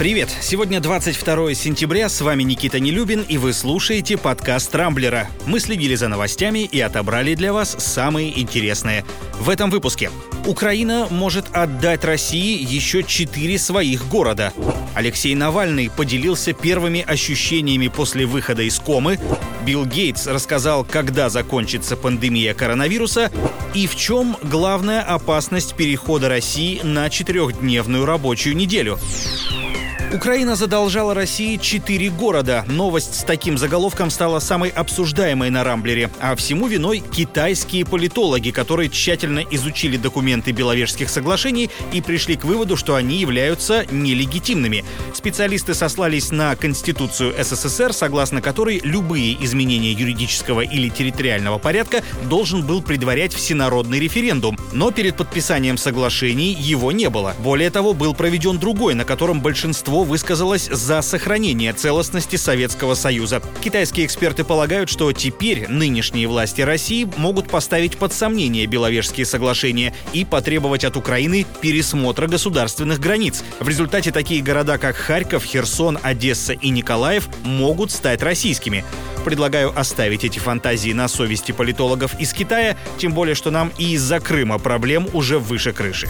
Привет! Сегодня 22 сентября, с вами Никита Нелюбин, и вы слушаете подкаст «Рамблера». Мы следили за новостями и отобрали для вас самые интересные. В этом выпуске. Украина может отдать России еще четыре своих города. Алексей Навальный поделился первыми ощущениями после выхода из комы. Билл Гейтс рассказал, когда закончится пандемия коронавируса и в чем главная опасность перехода России на четырехдневную рабочую неделю. Украина задолжала России четыре города. Новость с таким заголовком стала самой обсуждаемой на Рамблере. А всему виной китайские политологи, которые тщательно изучили документы Беловежских соглашений и пришли к выводу, что они являются нелегитимными. Специалисты сослались на Конституцию СССР, согласно которой любые изменения юридического или территориального порядка должен был предварять всенародный референдум. Но перед подписанием соглашений его не было. Более того, был проведен другой, на котором большинство высказалось за сохранение целостности Советского Союза. Китайские эксперты полагают, что теперь нынешние власти России могут поставить под сомнение Беловежские соглашения и потребовать от Украины пересмотра государственных границ. В результате такие города, как Харьков, Херсон, Одесса и Николаев могут стать российскими. Предлагаю оставить эти фантазии на совести политологов из Китая, тем более, что нам и из-за Крыма проблем уже выше крыши.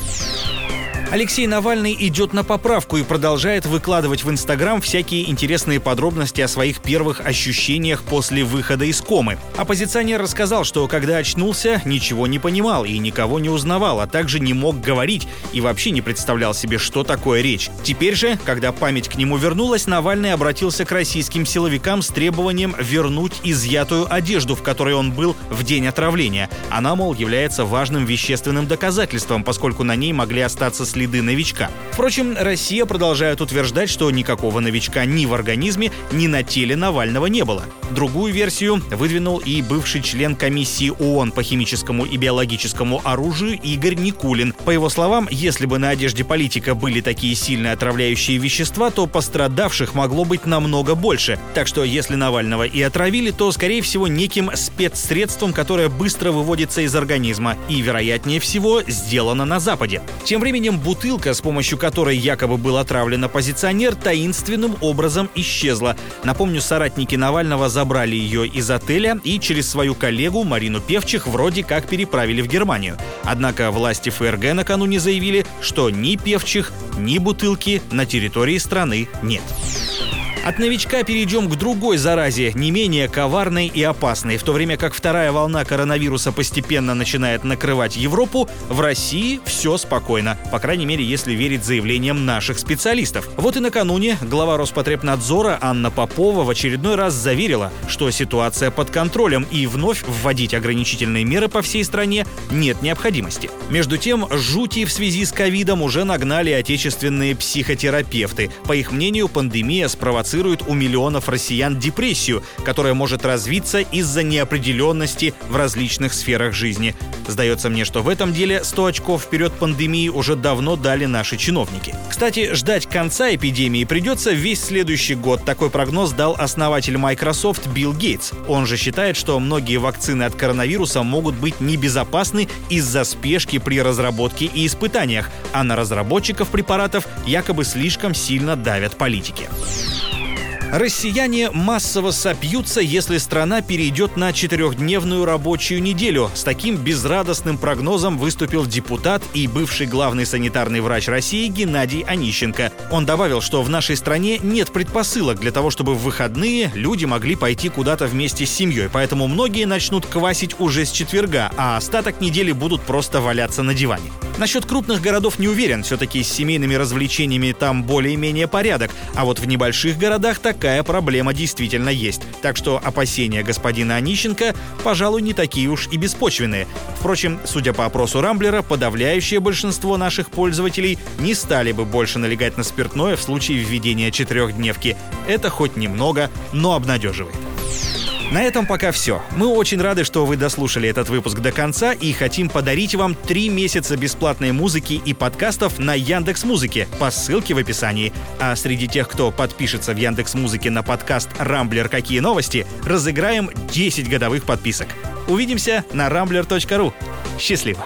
Алексей Навальный идет на поправку и продолжает выкладывать в Инстаграм всякие интересные подробности о своих первых ощущениях после выхода из комы. Оппозиционер рассказал, что когда очнулся, ничего не понимал и никого не узнавал, а также не мог говорить и вообще не представлял себе, что такое речь. Теперь же, когда память к нему вернулась, Навальный обратился к российским силовикам с требованием вернуть изъятую одежду, в которой он был в день отравления. Она, мол, является важным вещественным доказательством, поскольку на ней могли остаться следы следы новичка. Впрочем, Россия продолжает утверждать, что никакого новичка ни в организме, ни на теле Навального не было. Другую версию выдвинул и бывший член комиссии ООН по химическому и биологическому оружию Игорь Никулин. По его словам, если бы на одежде политика были такие сильные отравляющие вещества, то пострадавших могло быть намного больше. Так что если Навального и отравили, то, скорее всего, неким спецсредством, которое быстро выводится из организма и, вероятнее всего, сделано на Западе. Тем временем бутылка, с помощью которой якобы был отравлен оппозиционер, таинственным образом исчезла. Напомню, соратники Навального забрали ее из отеля и через свою коллегу Марину Певчих вроде как переправили в Германию. Однако власти ФРГ накануне заявили, что ни Певчих, ни бутылки на территории страны нет. От новичка перейдем к другой заразе, не менее коварной и опасной. В то время как вторая волна коронавируса постепенно начинает накрывать Европу, в России все спокойно. По крайней мере, если верить заявлениям наших специалистов. Вот и накануне глава Роспотребнадзора Анна Попова в очередной раз заверила, что ситуация под контролем и вновь вводить ограничительные меры по всей стране нет необходимости. Между тем, жути в связи с ковидом уже нагнали отечественные психотерапевты. По их мнению, пандемия спровоцировала провоцирует у миллионов россиян депрессию, которая может развиться из-за неопределенности в различных сферах жизни. Сдается мне, что в этом деле 100 очков вперед пандемии уже давно дали наши чиновники. Кстати, ждать конца эпидемии придется весь следующий год. Такой прогноз дал основатель Microsoft Билл Гейтс. Он же считает, что многие вакцины от коронавируса могут быть небезопасны из-за спешки при разработке и испытаниях, а на разработчиков препаратов якобы слишком сильно давят политики. Россияне массово сопьются, если страна перейдет на четырехдневную рабочую неделю. С таким безрадостным прогнозом выступил депутат и бывший главный санитарный врач России Геннадий Онищенко. Он добавил, что в нашей стране нет предпосылок для того, чтобы в выходные люди могли пойти куда-то вместе с семьей, поэтому многие начнут квасить уже с четверга, а остаток недели будут просто валяться на диване. Насчет крупных городов не уверен, все-таки с семейными развлечениями там более-менее порядок, а вот в небольших городах такая проблема действительно есть. Так что опасения господина Онищенко, пожалуй, не такие уж и беспочвенные. Впрочем, судя по опросу Рамблера, подавляющее большинство наших пользователей не стали бы больше налегать на спиртное в случае введения четырехдневки. Это хоть немного, но обнадеживает. На этом пока все. Мы очень рады, что вы дослушали этот выпуск до конца и хотим подарить вам три месяца бесплатной музыки и подкастов на Яндекс Музыке по ссылке в описании. А среди тех, кто подпишется в Яндекс Музыке на подкаст «Рамблер. Какие новости?», разыграем 10 годовых подписок. Увидимся на rambler.ru. Счастливо!